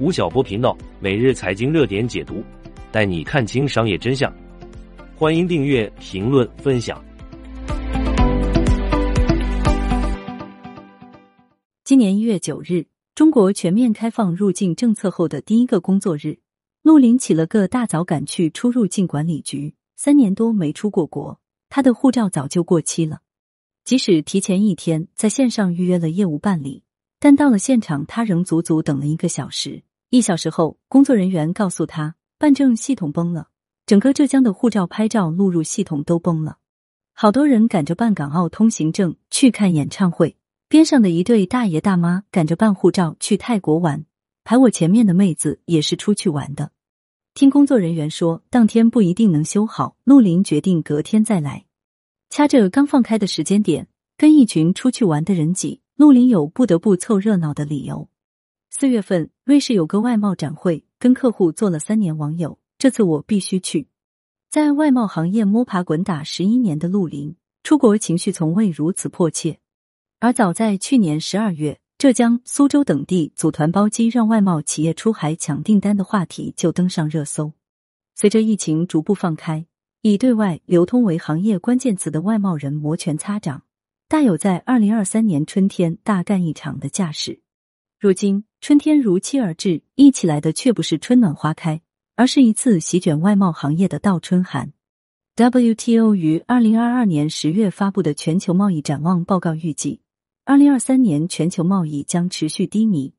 吴晓波频道每日财经热点解读，带你看清商业真相。欢迎订阅、评论、分享。今年一月九日，中国全面开放入境政策后的第一个工作日，陆林起了个大早赶去出入境管理局，三年多没出过国，他的护照早就过期了。即使提前一天在线上预约了业务办理，但到了现场，他仍足足等了一个小时。一小时后，工作人员告诉他，办证系统崩了，整个浙江的护照拍照录入系统都崩了。好多人赶着办港澳通行证去看演唱会，边上的一对大爷大妈赶着办护照去泰国玩，排我前面的妹子也是出去玩的。听工作人员说，当天不一定能修好，陆林决定隔天再来。掐着刚放开的时间点，跟一群出去玩的人挤，陆林有不得不凑热闹的理由。四月份，瑞士有个外贸展会，跟客户做了三年网友，这次我必须去。在外贸行业摸爬滚打十一年的陆林，出国情绪从未如此迫切。而早在去年十二月，浙江、苏州等地组团包机让外贸企业出海抢订单的话题就登上热搜。随着疫情逐步放开。以对外流通为行业关键词的外贸人摩拳擦掌，大有在二零二三年春天大干一场的架势。如今春天如期而至，一起来的却不是春暖花开，而是一次席卷外贸行业的倒春寒。WTO 于二零二二年十月发布的全球贸易展望报告预计，二零二三年全球贸易将持续低迷，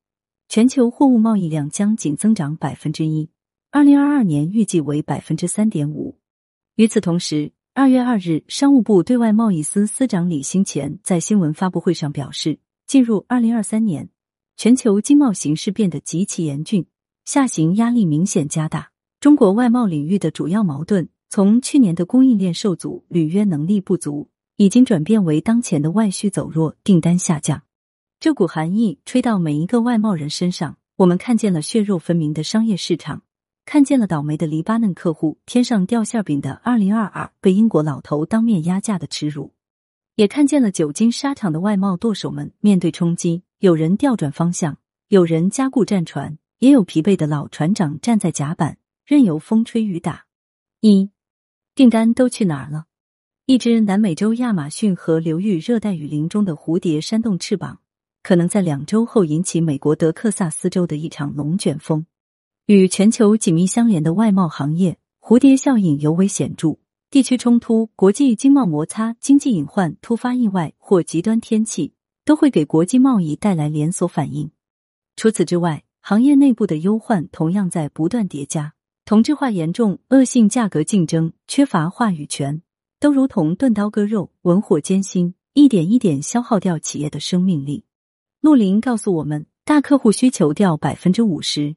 全球货物贸易量将仅增长百分之一，二零二二年预计为百分之三点五。与此同时，二月二日，商务部对外贸易司司长李兴前在新闻发布会上表示，进入二零二三年，全球经贸形势变得极其严峻，下行压力明显加大。中国外贸领域的主要矛盾，从去年的供应链受阻、履约能力不足，已经转变为当前的外需走弱、订单下降。这股寒意吹到每一个外贸人身上，我们看见了血肉分明的商业市场。看见了倒霉的黎巴嫩客户，天上掉馅饼的二零二二被英国老头当面压价的耻辱，也看见了久经沙场的外贸舵手们面对冲击，有人调转方向，有人加固战船，也有疲惫的老船长站在甲板，任由风吹雨打。一订单都去哪儿了？一只南美洲亚马逊河流域热带雨林中的蝴蝶扇动翅膀，可能在两周后引起美国德克萨斯州的一场龙卷风。与全球紧密相连的外贸行业，蝴蝶效应尤为显著。地区冲突、国际经贸摩擦、经济隐患、突发意外或极端天气，都会给国际贸易带来连锁反应。除此之外，行业内部的忧患同样在不断叠加。同质化严重、恶性价格竞争、缺乏话语权，都如同钝刀割肉、文火艰辛，一点一点消耗掉企业的生命力。陆林告诉我们，大客户需求掉百分之五十。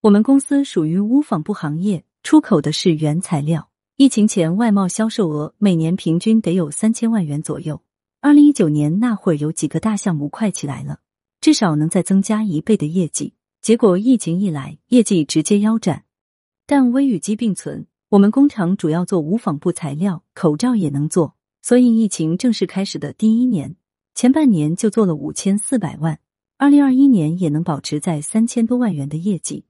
我们公司属于乌纺布行业，出口的是原材料。疫情前外贸销售额每年平均得有三千万元左右。二零一九年那会儿有几个大项目快起来了，至少能再增加一倍的业绩。结果疫情一来，业绩直接腰斩。但危与机并存，我们工厂主要做无纺布材料，口罩也能做，所以疫情正式开始的第一年，前半年就做了五千四百万。二零二一年也能保持在三千多万元的业绩。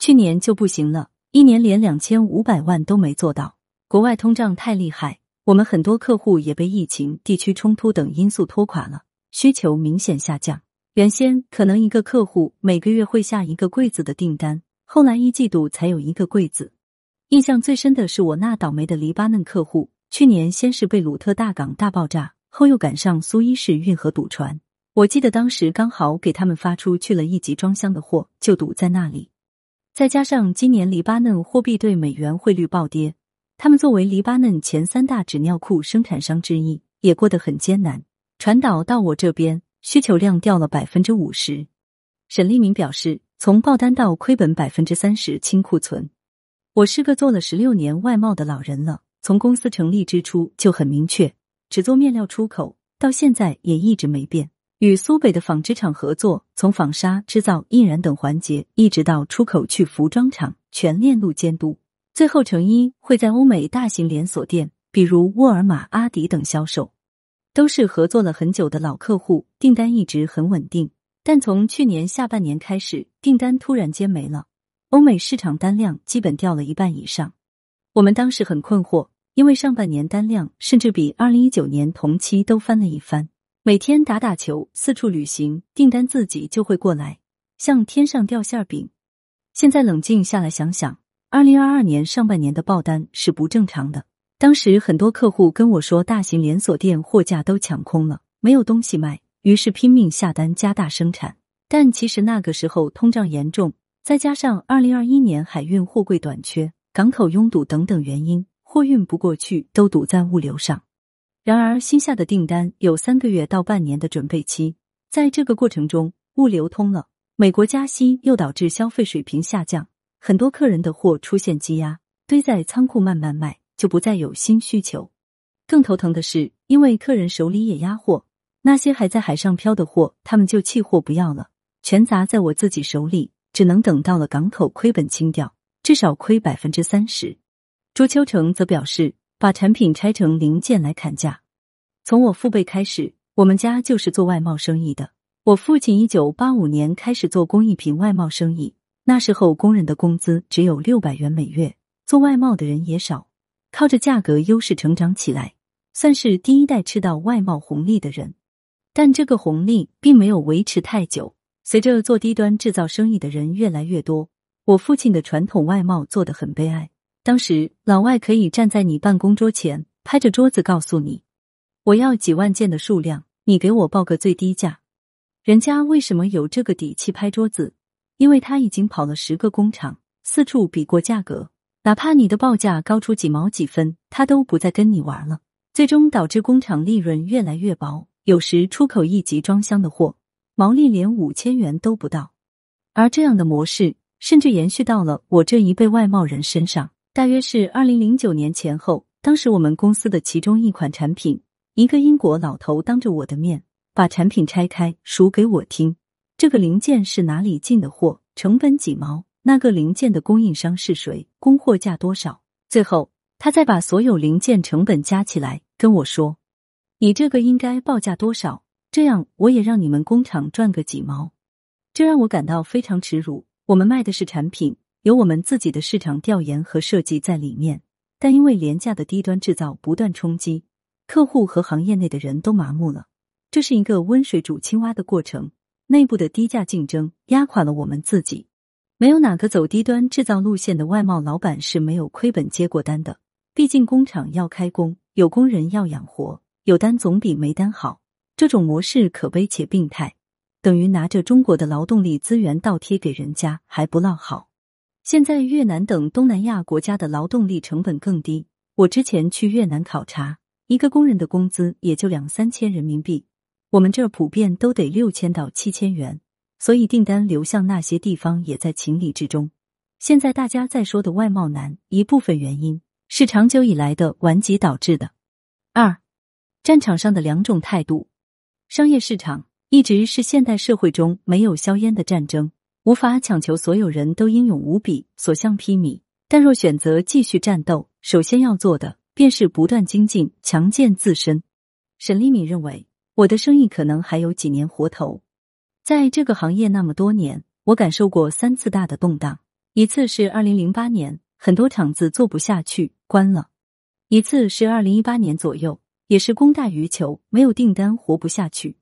去年就不行了，一年连两千五百万都没做到。国外通胀太厉害，我们很多客户也被疫情、地区冲突等因素拖垮了，需求明显下降。原先可能一个客户每个月会下一个柜子的订单，后来一季度才有一个柜子。印象最深的是我那倒霉的黎巴嫩客户，去年先是被鲁特大港大爆炸，后又赶上苏伊士运河堵船。我记得当时刚好给他们发出去了一级装箱的货，就堵在那里。再加上今年黎巴嫩货币对美元汇率暴跌，他们作为黎巴嫩前三大纸尿裤生产商之一，也过得很艰难。传导到我这边，需求量掉了百分之五十。沈立明表示，从爆单到亏本百分之三十清库存。我是个做了十六年外贸的老人了，从公司成立之初就很明确，只做面料出口，到现在也一直没变。与苏北的纺织厂合作，从纺纱、制造、印染等环节，一直到出口去服装厂，全链路监督，最后成衣会在欧美大型连锁店，比如沃尔玛、阿迪等销售，都是合作了很久的老客户，订单一直很稳定。但从去年下半年开始，订单突然间没了，欧美市场单量基本掉了一半以上。我们当时很困惑，因为上半年单量甚至比二零一九年同期都翻了一番。每天打打球，四处旅行，订单自己就会过来，像天上掉馅饼。现在冷静下来想想，二零二二年上半年的爆单是不正常的。当时很多客户跟我说，大型连锁店货架都抢空了，没有东西卖。于是拼命下单，加大生产。但其实那个时候通胀严重，再加上二零二一年海运货柜短缺、港口拥堵等等原因，货运不过去，都堵在物流上。然而新下的订单有三个月到半年的准备期，在这个过程中，物流通了，美国加息又导致消费水平下降，很多客人的货出现积压，堆在仓库慢慢卖，就不再有新需求。更头疼的是，因为客人手里也压货。那些还在海上漂的货，他们就弃货不要了，全砸在我自己手里，只能等到了港口亏本清掉，至少亏百分之三十。朱秋成则表示，把产品拆成零件来砍价。从我父辈开始，我们家就是做外贸生意的。我父亲一九八五年开始做工艺品外贸生意，那时候工人的工资只有六百元每月，做外贸的人也少，靠着价格优势成长起来，算是第一代吃到外贸红利的人。但这个红利并没有维持太久。随着做低端制造生意的人越来越多，我父亲的传统外贸做得很悲哀。当时老外可以站在你办公桌前，拍着桌子告诉你：“我要几万件的数量，你给我报个最低价。”人家为什么有这个底气拍桌子？因为他已经跑了十个工厂，四处比过价格，哪怕你的报价高出几毛几分，他都不再跟你玩了。最终导致工厂利润越来越薄。有时出口一集装箱的货，毛利连五千元都不到，而这样的模式甚至延续到了我这一辈外贸人身上。大约是二零零九年前后，当时我们公司的其中一款产品，一个英国老头当着我的面把产品拆开数给我听，这个零件是哪里进的货，成本几毛，那个零件的供应商是谁，供货价多少，最后他再把所有零件成本加起来跟我说。你这个应该报价多少？这样我也让你们工厂赚个几毛，这让我感到非常耻辱。我们卖的是产品，有我们自己的市场调研和设计在里面，但因为廉价的低端制造不断冲击，客户和行业内的人都麻木了。这是一个温水煮青蛙的过程，内部的低价竞争压垮了我们自己。没有哪个走低端制造路线的外贸老板是没有亏本接过单的，毕竟工厂要开工，有工人要养活。有单总比没单好，这种模式可悲且病态，等于拿着中国的劳动力资源倒贴给人家，还不落好。现在越南等东南亚国家的劳动力成本更低，我之前去越南考察，一个工人的工资也就两三千人民币，我们这儿普遍都得六千到七千元，所以订单流向那些地方也在情理之中。现在大家在说的外贸难，一部分原因是长久以来的顽疾导致的。二。战场上的两种态度，商业市场一直是现代社会中没有硝烟的战争，无法强求所有人都英勇无比、所向披靡。但若选择继续战斗，首先要做的便是不断精进、强健自身。沈立敏认为，我的生意可能还有几年活头。在这个行业那么多年，我感受过三次大的动荡：一次是二零零八年，很多厂子做不下去，关了；一次是二零一八年左右。也是供大于求，没有订单活不下去。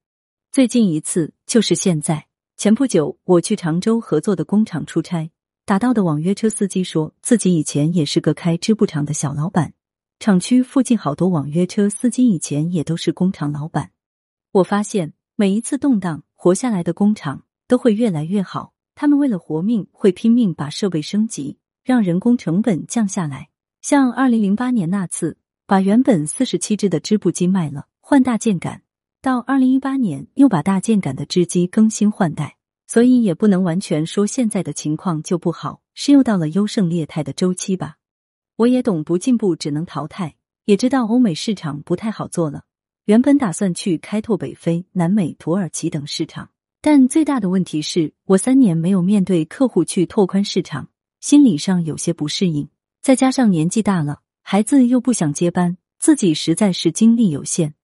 最近一次就是现在。前不久我去常州合作的工厂出差，打到的网约车司机说自己以前也是个开织布厂的小老板，厂区附近好多网约车司机以前也都是工厂老板。我发现每一次动荡，活下来的工厂都会越来越好。他们为了活命，会拼命把设备升级，让人工成本降下来。像二零零八年那次。把原本四十七只的织布机卖了，换大件杆。到二零一八年，又把大件杆的织机更新换代。所以也不能完全说现在的情况就不好，是又到了优胜劣汰的周期吧。我也懂不进步只能淘汰，也知道欧美市场不太好做了。原本打算去开拓北非、南美、土耳其等市场，但最大的问题是我三年没有面对客户去拓宽市场，心理上有些不适应，再加上年纪大了。孩子又不想接班，自己实在是精力有限，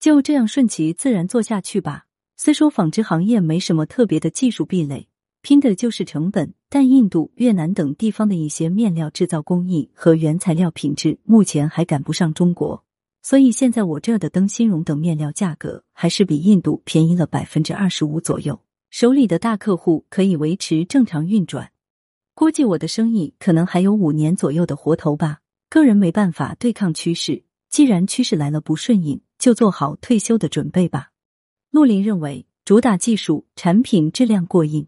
就这样顺其自然做下去吧。虽说纺织行业没什么特别的技术壁垒，拼的就是成本，但印度、越南等地方的一些面料制造工艺和原材料品质目前还赶不上中国。所以现在我这的灯芯绒等面料价格还是比印度便宜了百分之二十五左右，手里的大客户可以维持正常运转。估计我的生意可能还有五年左右的活头吧。个人没办法对抗趋势，既然趋势来了不顺应，就做好退休的准备吧。陆林认为，主打技术产品质量过硬，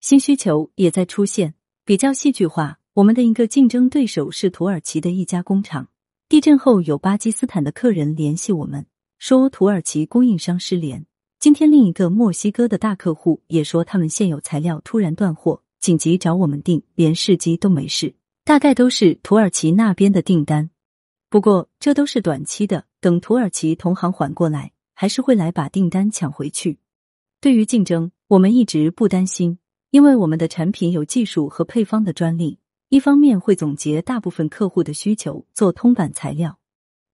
新需求也在出现。比较戏剧化，我们的一个竞争对手是土耳其的一家工厂。地震后，有巴基斯坦的客人联系我们，说土耳其供应商失联。今天，另一个墨西哥的大客户也说，他们现有材料突然断货，紧急找我们订，连试机都没试。大概都是土耳其那边的订单。不过，这都是短期的，等土耳其同行缓过来，还是会来把订单抢回去。对于竞争，我们一直不担心，因为我们的产品有技术和配方的专利。一方面会总结大部分客户的需求做通版材料，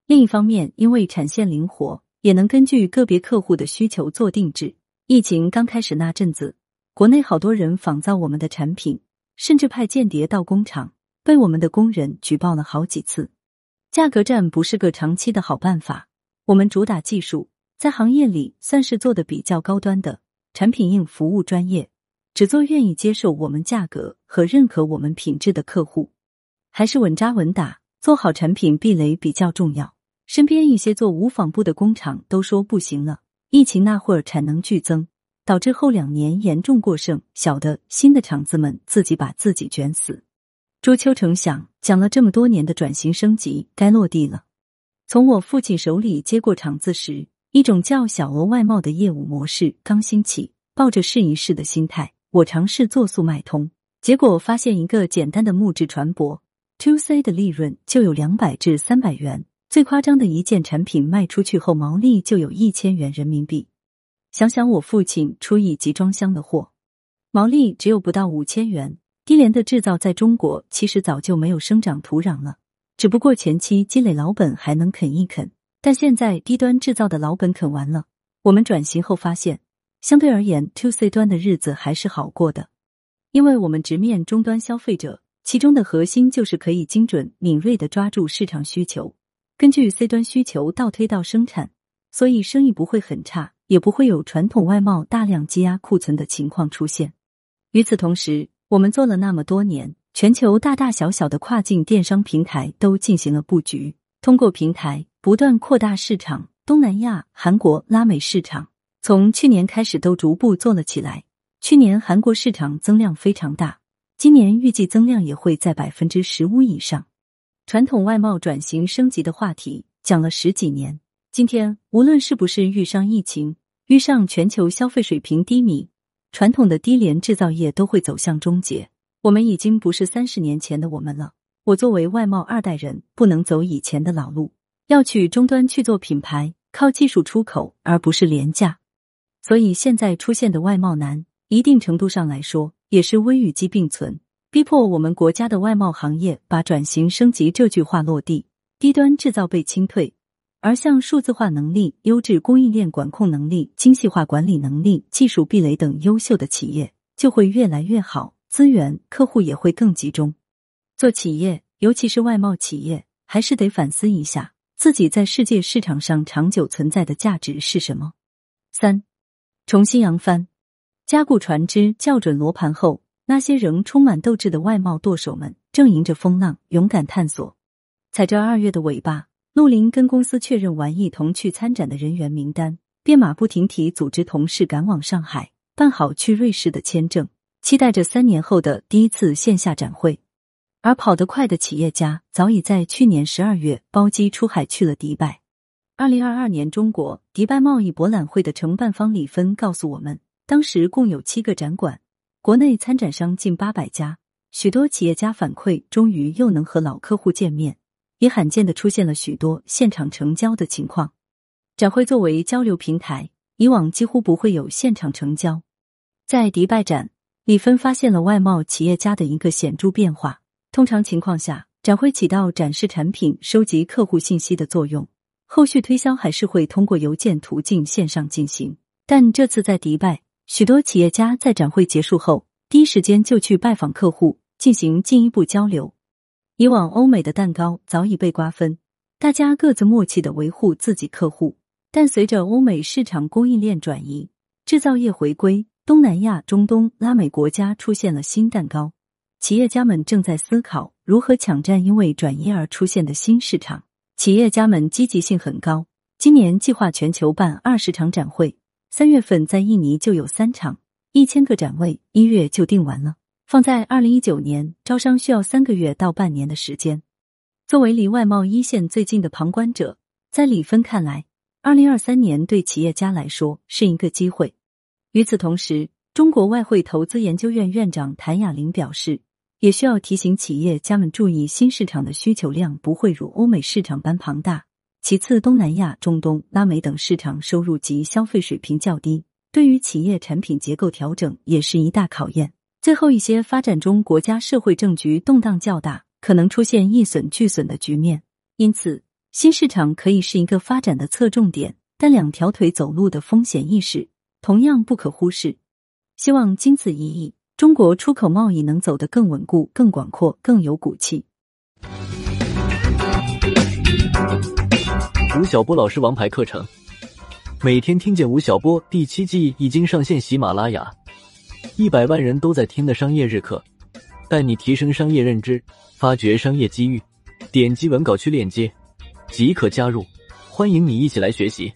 另一方面因为产线灵活，也能根据个别客户的需求做定制。疫情刚开始那阵子，国内好多人仿造我们的产品，甚至派间谍到工厂，被我们的工人举报了好几次。价格战不是个长期的好办法。我们主打技术，在行业里算是做的比较高端的，产品硬，服务专业。只做愿意接受我们价格和认可我们品质的客户，还是稳扎稳打做好产品壁垒比较重要。身边一些做无纺布的工厂都说不行了，疫情那会儿产能剧增，导致后两年严重过剩，小的新的厂子们自己把自己卷死。朱秋成想，讲了这么多年的转型升级该落地了。从我父亲手里接过厂子时，一种叫小额外贸的业务模式刚兴起，抱着试一试的心态。我尝试做速卖通，结果发现一个简单的木质船舶，to C 的利润就有两百至三百元，最夸张的一件产品卖出去后毛利就有一千元人民币。想想我父亲出一集装箱的货，毛利只有不到五千元，低廉的制造在中国其实早就没有生长土壤了，只不过前期积累老本还能啃一啃，但现在低端制造的老本啃完了，我们转型后发现。相对而言，to C 端的日子还是好过的，因为我们直面终端消费者，其中的核心就是可以精准敏锐的抓住市场需求，根据 C 端需求倒推到生产，所以生意不会很差，也不会有传统外贸大量积压库存的情况出现。与此同时，我们做了那么多年，全球大大小小的跨境电商平台都进行了布局，通过平台不断扩大市场，东南亚、韩国、拉美市场。从去年开始都逐步做了起来。去年韩国市场增量非常大，今年预计增量也会在百分之十五以上。传统外贸转型升级的话题讲了十几年，今天无论是不是遇上疫情，遇上全球消费水平低迷，传统的低廉制造业都会走向终结。我们已经不是三十年前的我们了。我作为外贸二代人，不能走以前的老路，要去终端去做品牌，靠技术出口，而不是廉价。所以现在出现的外贸难，一定程度上来说也是危与机并存，逼迫我们国家的外贸行业把转型升级这句话落地。低端制造被清退，而像数字化能力、优质供应链管控能力、精细化管理能力、技术壁垒等优秀的企业就会越来越好，资源客户也会更集中。做企业，尤其是外贸企业，还是得反思一下自己在世界市场上长久存在的价值是什么。三。重新扬帆，加固船只，校准罗盘后，那些仍充满斗志的外贸舵手们正迎着风浪勇敢探索。踩着二月的尾巴，陆林跟公司确认完一同去参展的人员名单，便马不停蹄组织同事赶往上海，办好去瑞士的签证，期待着三年后的第一次线下展会。而跑得快的企业家早已在去年十二月包机出海去了迪拜。二零二二年中国迪拜贸易博览会的承办方李芬告诉我们，当时共有七个展馆，国内参展商近八百家，许多企业家反馈，终于又能和老客户见面，也罕见的出现了许多现场成交的情况。展会作为交流平台，以往几乎不会有现场成交。在迪拜展，李芬发现了外贸企业家的一个显著变化。通常情况下，展会起到展示产品、收集客户信息的作用。后续推销还是会通过邮件途径线上进行，但这次在迪拜，许多企业家在展会结束后第一时间就去拜访客户，进行进一步交流。以往欧美的蛋糕早已被瓜分，大家各自默契的维护自己客户。但随着欧美市场供应链转移，制造业回归，东南亚、中东、拉美国家出现了新蛋糕，企业家们正在思考如何抢占因为转移而出现的新市场。企业家们积极性很高，今年计划全球办二十场展会，三月份在印尼就有三场，一千个展位，一月就定完了。放在二零一九年，招商需要三个月到半年的时间。作为离外贸一线最近的旁观者，在李芬看来，二零二三年对企业家来说是一个机会。与此同时，中国外汇投资研究院院长谭雅玲表示，也需要提醒企业家们注意，新市场的需求量不会如欧美市场般庞大。其次，东南亚、中东、拉美等市场收入及消费水平较低，对于企业产品结构调整也是一大考验。最后，一些发展中国家社会政局动荡较大，可能出现一损俱损的局面，因此新市场可以是一个发展的侧重点，但两条腿走路的风险意识同样不可忽视。希望经此一役，中国出口贸易能走得更稳固、更广阔、更有骨气。吴晓波老师王牌课程，每天听见吴晓波第七季已经上线喜马拉雅。一百万人都在听的商业日课，带你提升商业认知，发掘商业机遇。点击文稿区链接即可加入，欢迎你一起来学习。